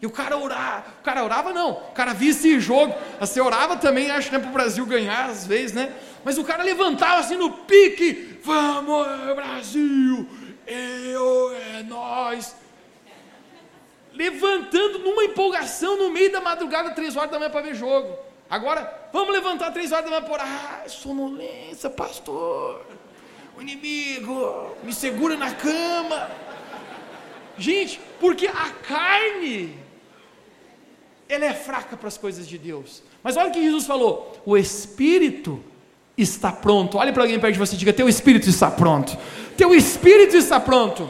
E o cara orava, o cara orava não, o cara via esse jogo. Você orava também, acho que é para o Brasil ganhar às vezes, né? Mas o cara levantava assim no pique, vamos Brasil, eu é nós levantando numa empolgação no meio da madrugada, três horas da manhã para ver jogo. Agora, vamos levantar três horas da manhã por ah, sonolência, pastor. O inimigo me segura na cama. Gente, porque a carne ela é fraca para as coisas de Deus. Mas olha o que Jesus falou: o espírito está pronto. Olhe para alguém perto de você e diga: Teu espírito está pronto. Teu espírito está pronto.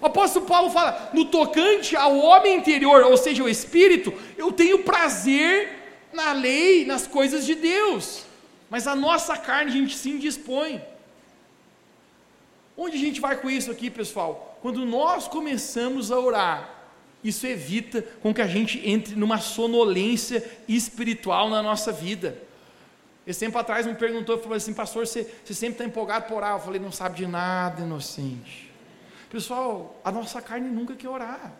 O apóstolo Paulo fala: no tocante ao homem interior, ou seja, o espírito, eu tenho prazer na lei, nas coisas de Deus, mas a nossa carne a gente se indispõe. Onde a gente vai com isso aqui, pessoal? Quando nós começamos a orar, isso evita com que a gente entre numa sonolência espiritual na nossa vida. Esse tempo atrás me perguntou, falou assim, pastor, você, você sempre está empolgado por orar? Eu falei, não sabe de nada, inocente. Pessoal, a nossa carne nunca quer orar.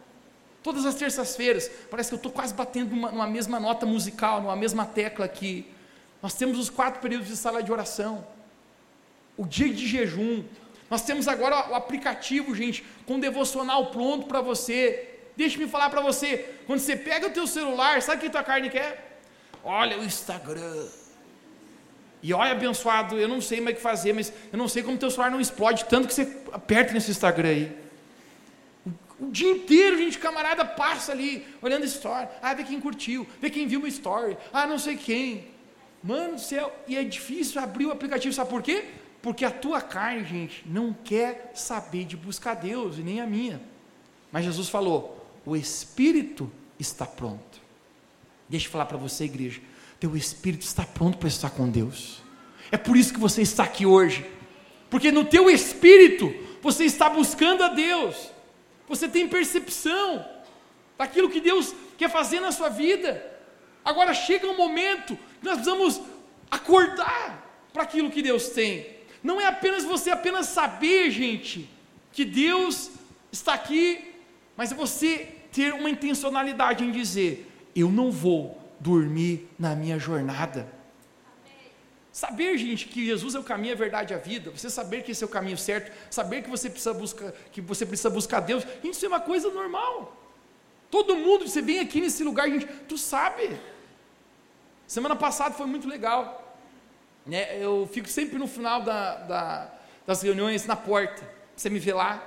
Todas as terças-feiras, parece que eu estou quase batendo numa, numa, mesma nota musical, numa mesma tecla aqui. Nós temos os quatro períodos de sala de oração, o dia de jejum. Nós temos agora o aplicativo, gente, com devocional pronto para você. Deixa-me falar para você, quando você pega o teu celular, sabe o que tua carne quer? Olha o Instagram. E olha, abençoado, eu não sei mais o que fazer, mas eu não sei como teu celular não explode, tanto que você aperta nesse Instagram aí. O, dia inteiro, gente, camarada passa ali, olhando story. Ah, vê quem curtiu, vê quem viu uma story. Ah, não sei quem. Mano do céu, e é difícil abrir o aplicativo, sabe por quê? Porque a tua carne, gente, não quer saber de buscar Deus, e nem a minha. Mas Jesus falou: o Espírito está pronto. Deixa eu falar para você, igreja teu espírito está pronto para estar com Deus. É por isso que você está aqui hoje. Porque no teu espírito você está buscando a Deus. Você tem percepção daquilo que Deus quer fazer na sua vida. Agora chega um momento que nós precisamos acordar para aquilo que Deus tem. Não é apenas você apenas saber, gente, que Deus está aqui, mas é você ter uma intencionalidade em dizer: eu não vou dormir na minha jornada. Saber, gente, que Jesus é o caminho, a verdade e a vida, você saber que esse é o caminho certo, saber que você precisa buscar, que você precisa buscar Deus, isso é uma coisa normal. Todo mundo, você vem aqui nesse lugar, gente, tu sabe. Semana passada foi muito legal. Né? Eu fico sempre no final da, da, das reuniões na porta. Você me vê lá,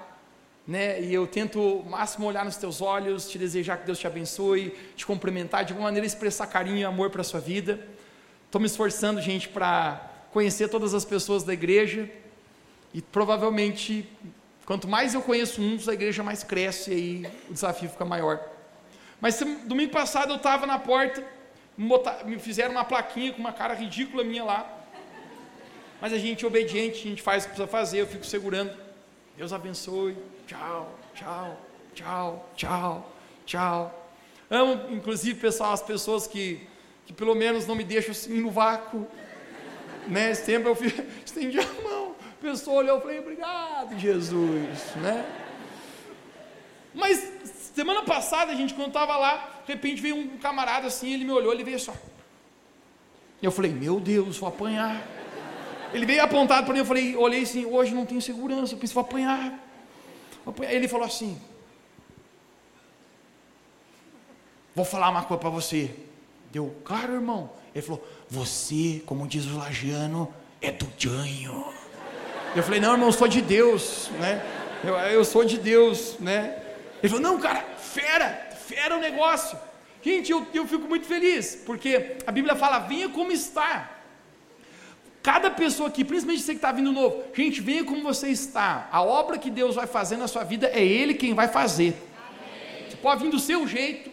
né? E eu tento o máximo olhar nos teus olhos, te desejar que Deus te abençoe, te cumprimentar, de alguma maneira expressar carinho e amor para a sua vida. Estou me esforçando, gente, para conhecer todas as pessoas da igreja e provavelmente, quanto mais eu conheço uns, a igreja mais cresce e aí o desafio fica maior. Mas domingo passado eu estava na porta, me fizeram uma plaquinha com uma cara ridícula minha lá. Mas a gente é obediente, a gente faz o que precisa fazer, eu fico segurando. Deus abençoe tchau, tchau, tchau, tchau, tchau. Amo, inclusive, pessoal, as pessoas que, que pelo menos não me deixam assim no vácuo. Né? Esse tempo eu estendi a mão, a pessoa olhou, eu falei, obrigado, Jesus, né? Mas Semana passada, a gente, quando estava lá, de repente veio um camarada assim, ele me olhou, ele veio só. E eu falei, meu Deus, vou apanhar. Ele veio apontado para mim, eu falei, olhei assim, hoje não tenho segurança, eu vou apanhar. Apanhar. Ele falou assim, vou falar uma coisa para você. Deu, claro, irmão. Ele falou, você, como diz o lagiano, é do Janho. Eu falei, não, irmão, eu sou de Deus, né? Eu, eu sou de Deus, né? Ele falou, não, cara, fera, fera o negócio. Gente, eu, eu fico muito feliz, porque a Bíblia fala, venha como está. Cada pessoa aqui, principalmente você que está vindo novo, gente, venha como você está. A obra que Deus vai fazer na sua vida é Ele quem vai fazer. Amém. Você pode vir do seu jeito,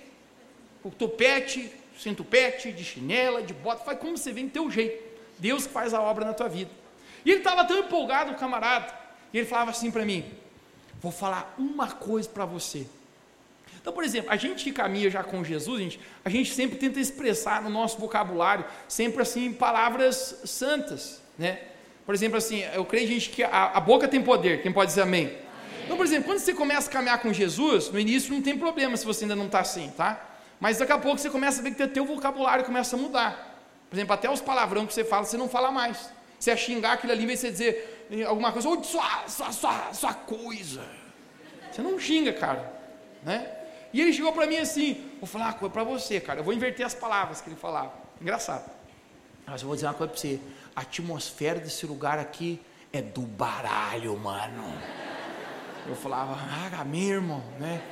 o topete, centupete, de chinela, de bota, faz como você vem do teu jeito. Deus que faz a obra na tua vida. E ele estava tão empolgado, o camarada, e ele falava assim para mim: Vou falar uma coisa para você. Então, por exemplo, a gente que caminha já com Jesus, gente, a gente sempre tenta expressar no nosso vocabulário, sempre assim, palavras santas, né? Por exemplo, assim, eu creio, gente, que a, a boca tem poder, quem pode dizer amém? amém? Então, por exemplo, quando você começa a caminhar com Jesus, no início não tem problema se você ainda não está assim, tá? Mas daqui a pouco você começa a ver que o teu vocabulário começa a mudar. Por exemplo, até os palavrões que você fala, você não fala mais. Você ia xingar aquilo ali, em vez de você dizer alguma coisa, ou sua, sua, sua, sua coisa. Você não xinga, cara. Né? E ele chegou para mim assim: Vou falar uma coisa para você, cara. Eu vou inverter as palavras que ele falava. Engraçado. Mas eu vou dizer uma coisa para você: a atmosfera desse lugar aqui é do baralho, mano. Eu falava, ah, meu irmão, né?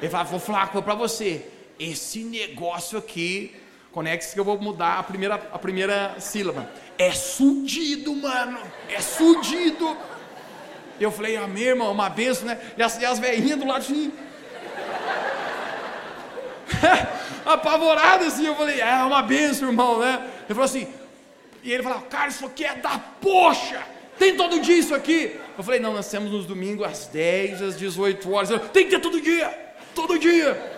Ele falava, vou falar uma coisa para você. Esse negócio aqui, conecte-se que eu vou mudar a primeira, a primeira sílaba. É sudido, mano. É sudido. Eu falei, ah, meu irmão, uma benção, né? E as, as velhinhas do lado assim. apavorado assim. Eu falei, é uma benção, irmão, né? Ele falou assim, e ele falou, cara, isso aqui é da poxa. Tem todo dia isso aqui? Eu falei, não, nós temos nos domingos às 10, às 18 horas. Eu, Tem que ter todo dia, todo dia.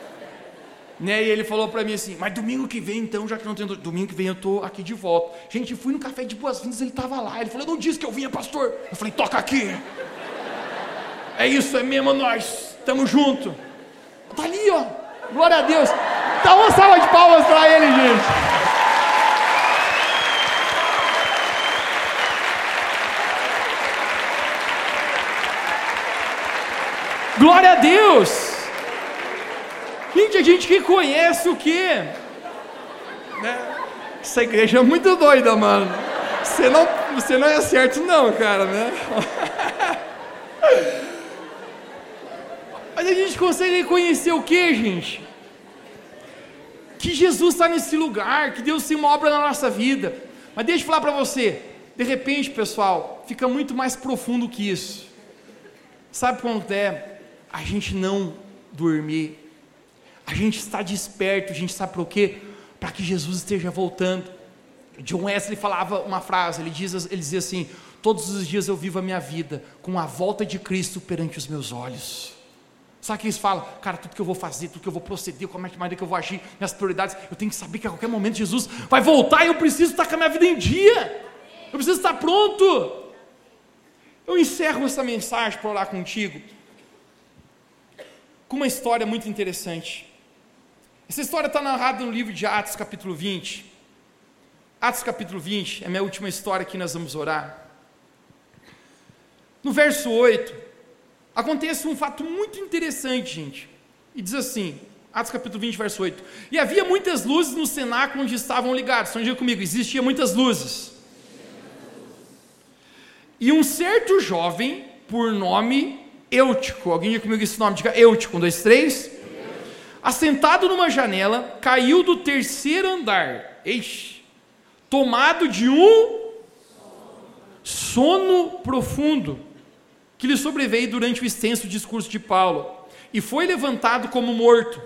Né? E ele falou para mim assim, mas domingo que vem então, já que não tem domingo que vem eu tô aqui de volta. Gente, fui no café de boas-vindas, ele estava lá. Ele falou, não disse que eu vinha, pastor. Eu falei, toca aqui. É isso, é mesmo nós. Tamo junto. Tá ali, ó. Glória a Deus. Dá uma salva de palmas para ele, gente. Glória a Deus. Gente, a gente que conhece o que? Né? Essa igreja é muito doida, mano. Você não, você não é certo, não, cara, né? Mas a gente consegue conhecer o que, gente? Que Jesus está nesse lugar, que Deus tem uma obra na nossa vida. Mas deixa eu falar para você, de repente, pessoal, fica muito mais profundo que isso. Sabe quando é a gente não dormir? A gente está desperto, a gente sabe para o quê? Para que Jesus esteja voltando. John Wesley falava uma frase, ele, diz, ele dizia assim: Todos os dias eu vivo a minha vida com a volta de Cristo perante os meus olhos. Sabe o que eles falam? Cara, tudo que eu vou fazer, tudo que eu vou proceder, como é que maneira que eu vou agir, minhas prioridades, eu tenho que saber que a qualquer momento Jesus vai voltar e eu preciso estar com a minha vida em dia. Eu preciso estar pronto. Eu encerro essa mensagem para orar contigo com uma história muito interessante. Essa história está narrada no livro de Atos, capítulo 20. Atos, capítulo 20, é a minha última história que nós vamos orar. No verso 8, acontece um fato muito interessante, gente. E diz assim, Atos capítulo 20, verso 8. E havia muitas luzes no cenáculo onde estavam ligados. Então diga comigo, existia muitas luzes. E um certo jovem, por nome Eutico, alguém diga comigo esse nome, diga Eutico, um, dois, três. Assentado numa janela, caiu do terceiro andar. Eixe, tomado de um sono profundo que lhe sobreveio durante o extenso discurso de Paulo, e foi levantado como morto.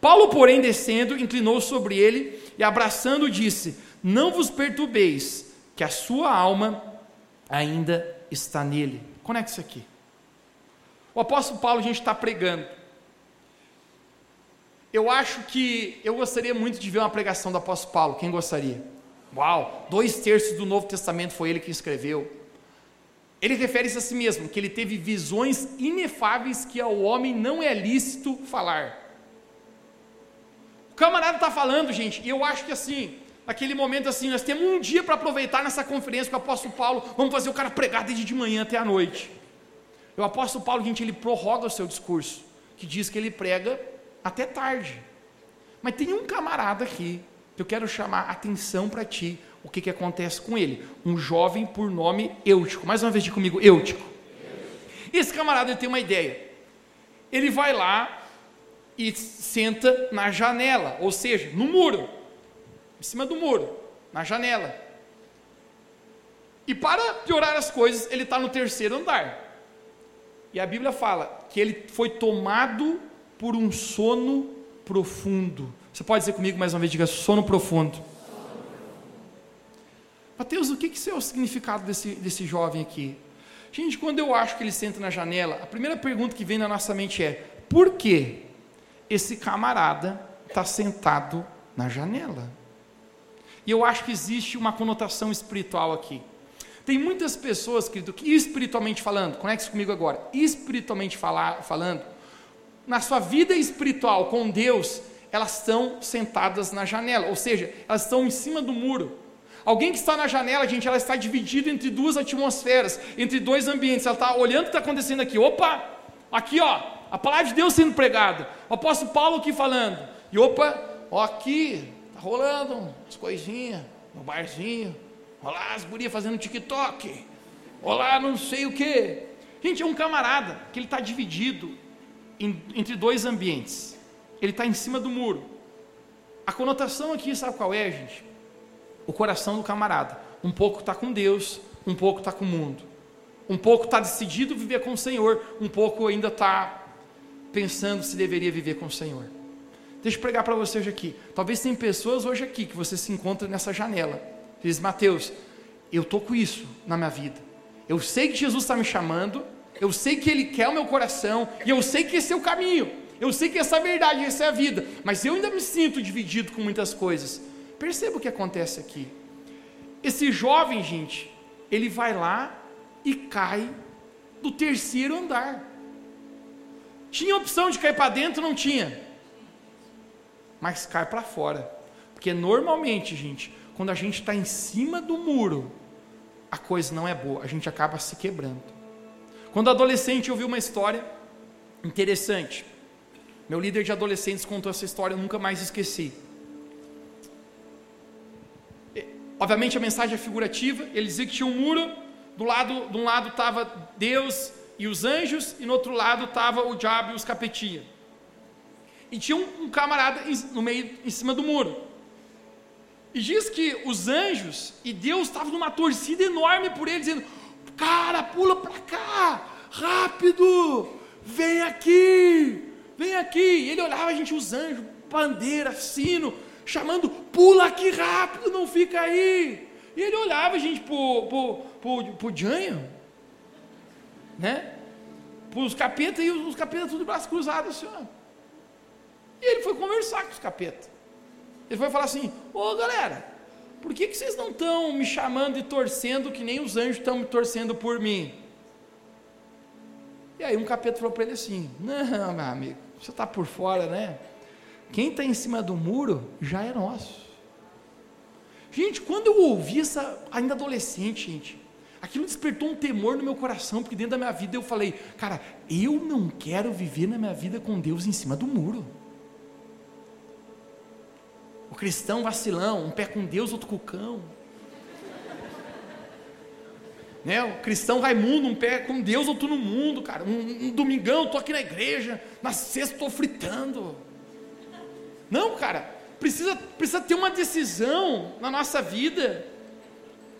Paulo, porém, descendo, inclinou sobre ele e, abraçando, disse: Não vos perturbeis, que a sua alma ainda está nele. Conecte isso aqui. O apóstolo Paulo, a gente está pregando. Eu acho que eu gostaria muito de ver uma pregação do apóstolo Paulo. Quem gostaria? Uau! Dois terços do Novo Testamento foi ele que escreveu. Ele refere-se a si mesmo, que ele teve visões inefáveis que ao homem não é lícito falar. O camarada está falando, gente, e eu acho que assim, naquele momento assim, nós temos um dia para aproveitar nessa conferência com o apóstolo Paulo, vamos fazer o cara pregar desde de manhã até a noite. O apóstolo Paulo, gente, ele prorroga o seu discurso, que diz que ele prega até tarde. Mas tem um camarada aqui que eu quero chamar atenção para ti, o que, que acontece com ele. Um jovem por nome Eutico. Mais uma vez de comigo, Eutico. Esse camarada tem uma ideia. Ele vai lá e senta na janela, ou seja, no muro, em cima do muro, na janela. E para piorar as coisas, ele está no terceiro andar. E a Bíblia fala que ele foi tomado por um sono profundo. Você pode dizer comigo mais uma vez, diga sono profundo. Mateus, o que, que é o significado desse, desse jovem aqui? Gente, quando eu acho que ele senta na janela, a primeira pergunta que vem na nossa mente é: por que esse camarada está sentado na janela? E eu acho que existe uma conotação espiritual aqui. Tem muitas pessoas, querido, que espiritualmente falando, conecte comigo agora, espiritualmente falar, falando, na sua vida espiritual com Deus, elas estão sentadas na janela, ou seja, elas estão em cima do muro. Alguém que está na janela, gente, ela está dividida entre duas atmosferas, entre dois ambientes. Ela está olhando o que está acontecendo aqui. Opa, aqui ó, a palavra de Deus sendo pregada. O apóstolo Paulo aqui falando. E opa, ó, aqui, está rolando as coisinhas no barzinho. Olá, as gurias fazendo TikTok. Olá, não sei o que. Gente, é um camarada que ele está dividido em, entre dois ambientes. Ele está em cima do muro. A conotação aqui, sabe qual é, gente? O coração do camarada. Um pouco está com Deus, um pouco está com o mundo. Um pouco está decidido viver com o Senhor, um pouco ainda está pensando se deveria viver com o Senhor. Deixa eu pregar para você hoje aqui. Talvez tem pessoas hoje aqui que você se encontra nessa janela. Diz, Mateus, eu estou com isso na minha vida. Eu sei que Jesus está me chamando, eu sei que Ele quer o meu coração, e eu sei que esse é o caminho. Eu sei que essa é a verdade, essa é a vida, mas eu ainda me sinto dividido com muitas coisas. Perceba o que acontece aqui. Esse jovem, gente, ele vai lá e cai do terceiro andar. Tinha opção de cair para dentro? Não tinha. Mas cai para fora. Porque normalmente, gente, quando a gente está em cima do muro, a coisa não é boa, a gente acaba se quebrando. Quando adolescente, eu vi uma história interessante. Meu líder de adolescentes contou essa história, eu nunca mais esqueci. Obviamente a mensagem é figurativa, ele dizia que tinha um muro, do lado, de um lado estava Deus e os anjos, e no outro lado estava o diabo e os capetinhas. E tinha um, um camarada no meio, em cima do muro. E diz que os anjos e Deus estavam numa torcida enorme por ele, dizendo: Cara, pula para cá, rápido, vem aqui, vem aqui. E ele olhava, a gente, os anjos, bandeira, sino, chamando, pula aqui rápido, não fica aí. E ele olhava, gente, pro, pro, pro, pro Janho, né? Capetas e os, os capetas tudo de braço cruzado, assim, ó. E ele foi conversar com os capetas. Ele foi falar assim: Ô galera, por que, que vocês não estão me chamando e torcendo que nem os anjos estão me torcendo por mim? E aí um capeta falou para ele assim: Não, meu amigo, você está por fora, né? Quem está em cima do muro já é nosso. Gente, quando eu ouvi essa, ainda adolescente, gente, aquilo despertou um temor no meu coração, porque dentro da minha vida eu falei, cara, eu não quero viver na minha vida com Deus em cima do muro. O cristão vacilão, um pé com Deus, outro com o cão. Né? O cristão Raimundo, um pé com Deus, outro no mundo, cara. Um, um domingão, estou aqui na igreja, na sexta estou fritando. Não, cara, precisa, precisa ter uma decisão na nossa vida.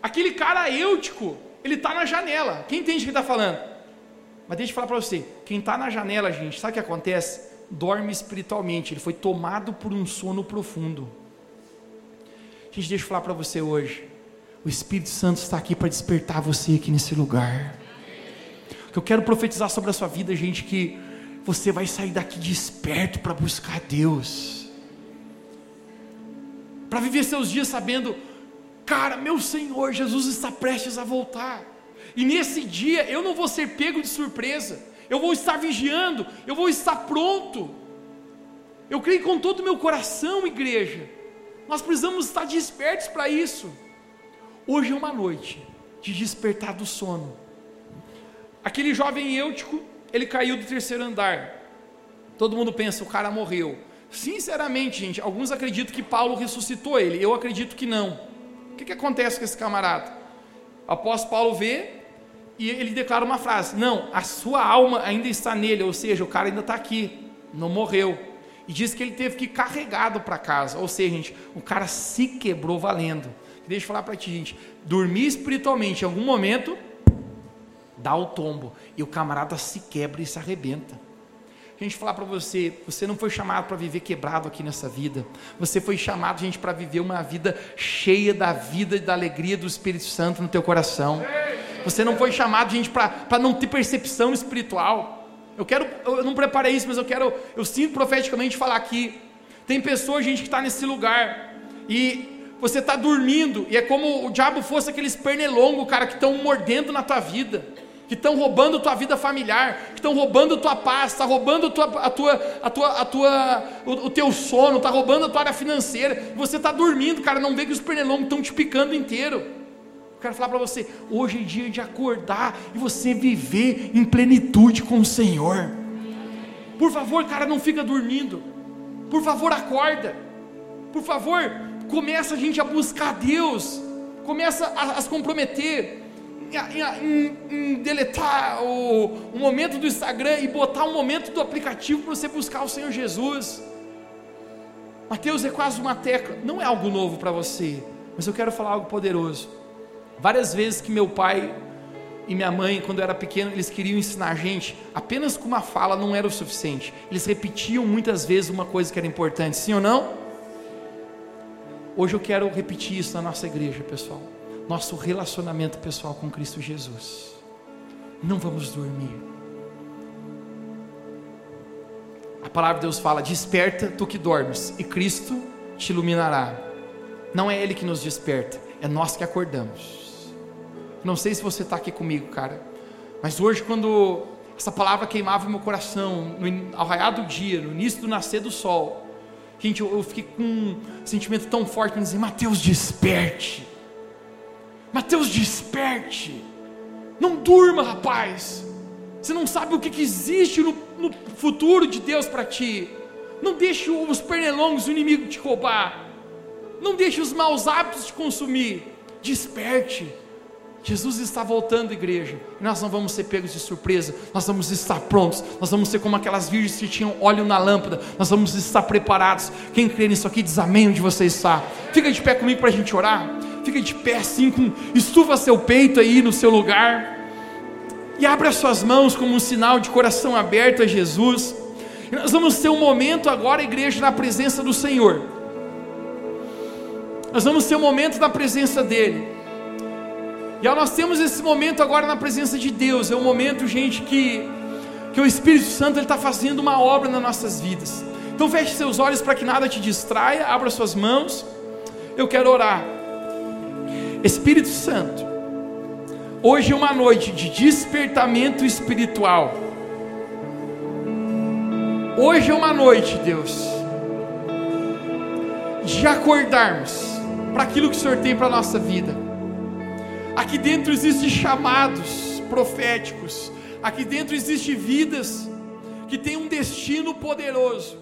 Aquele cara eutico, ele está na janela. Quem entende o que está falando? Mas deixa eu falar para você: quem está na janela, gente, sabe o que acontece? Dorme espiritualmente, ele foi tomado por um sono profundo. Gente, deixa eu falar para você hoje. O Espírito Santo está aqui para despertar você aqui nesse lugar. Que eu quero profetizar sobre a sua vida, gente, que você vai sair daqui desperto para buscar Deus para viver seus dias sabendo, cara, meu Senhor Jesus está prestes a voltar. E nesse dia eu não vou ser pego de surpresa. Eu vou estar vigiando, eu vou estar pronto. Eu creio com todo o meu coração, igreja. Nós precisamos estar despertos para isso. Hoje é uma noite de despertar do sono. Aquele jovem eutico, ele caiu do terceiro andar. Todo mundo pensa, o cara morreu. Sinceramente, gente, alguns acreditam que Paulo ressuscitou ele. Eu acredito que não. O que, que acontece com esse camarada? Após Paulo ver, e ele declara uma frase: Não, a sua alma ainda está nele, ou seja, o cara ainda está aqui, não morreu. E diz que ele teve que ir carregado para casa, ou seja, gente, o cara se quebrou valendo. Deixa eu falar para ti, gente, dormir espiritualmente em algum momento dá o tombo e o camarada se quebra e se arrebenta. Gente falar para você, você não foi chamado para viver quebrado aqui nessa vida. Você foi chamado, gente, para viver uma vida cheia da vida e da alegria do Espírito Santo no teu coração. Você não foi chamado, gente, para não ter percepção espiritual. Eu quero, eu não preparei isso, mas eu quero, eu sinto profeticamente falar aqui. Tem pessoas, gente, que está nesse lugar e você está dormindo e é como o diabo fosse aqueles pernilongos, cara, que estão mordendo na tua vida que estão roubando tua vida familiar, que estão roubando tua paz, está roubando tua, a tua, a tua, a tua, o, o teu sono, está roubando a tua área financeira, você está dormindo, cara, não vê que os pernilongos estão te picando inteiro. Eu quero falar para você, hoje é dia de acordar e você viver em plenitude com o Senhor. Por favor, cara, não fica dormindo. Por favor, acorda. Por favor, começa a gente a buscar Deus. Começa a, a se comprometer em, em, deletar o, o momento do Instagram e botar um momento do aplicativo para você buscar o Senhor Jesus. Mateus é quase uma tecla, não é algo novo para você, mas eu quero falar algo poderoso. Várias vezes que meu pai e minha mãe, quando eu era pequeno, eles queriam ensinar a gente, apenas com uma fala não era o suficiente. Eles repetiam muitas vezes uma coisa que era importante, sim ou não? Hoje eu quero repetir isso na nossa igreja, pessoal nosso relacionamento pessoal com Cristo Jesus. Não vamos dormir. A palavra de Deus fala: Desperta tu que dormes, e Cristo te iluminará. Não é Ele que nos desperta, é nós que acordamos. Não sei se você está aqui comigo, cara, mas hoje, quando essa palavra queimava meu coração, no, ao raiar do dia, no início do nascer do sol, gente, eu, eu fiquei com um sentimento tão forte em dizer: Mateus, desperte. Mateus, desperte. Não durma, rapaz. Você não sabe o que, que existe no, no futuro de Deus para ti. Não deixe os pernilongos, o inimigo te roubar. Não deixe os maus hábitos te consumir. Desperte. Jesus está voltando, igreja, e nós não vamos ser pegos de surpresa, nós vamos estar prontos, nós vamos ser como aquelas virgens que tinham óleo na lâmpada, nós vamos estar preparados. Quem crê nisso aqui diz amém onde você está. Fica de pé comigo para a gente orar. Fica de pé assim, com, estufa seu peito aí no seu lugar. E abra as suas mãos como um sinal de coração aberto a Jesus. E nós vamos ter um momento agora, igreja, na presença do Senhor. Nós vamos ter um momento na presença dEle. E ao nós temos esse momento agora na presença de Deus, é um momento, gente, que, que o Espírito Santo está fazendo uma obra nas nossas vidas. Então feche seus olhos para que nada te distraia, abra suas mãos. Eu quero orar. Espírito Santo, hoje é uma noite de despertamento espiritual. Hoje é uma noite, Deus, de acordarmos para aquilo que o Senhor tem para a nossa vida. Aqui dentro existem chamados proféticos, aqui dentro existem vidas que têm um destino poderoso.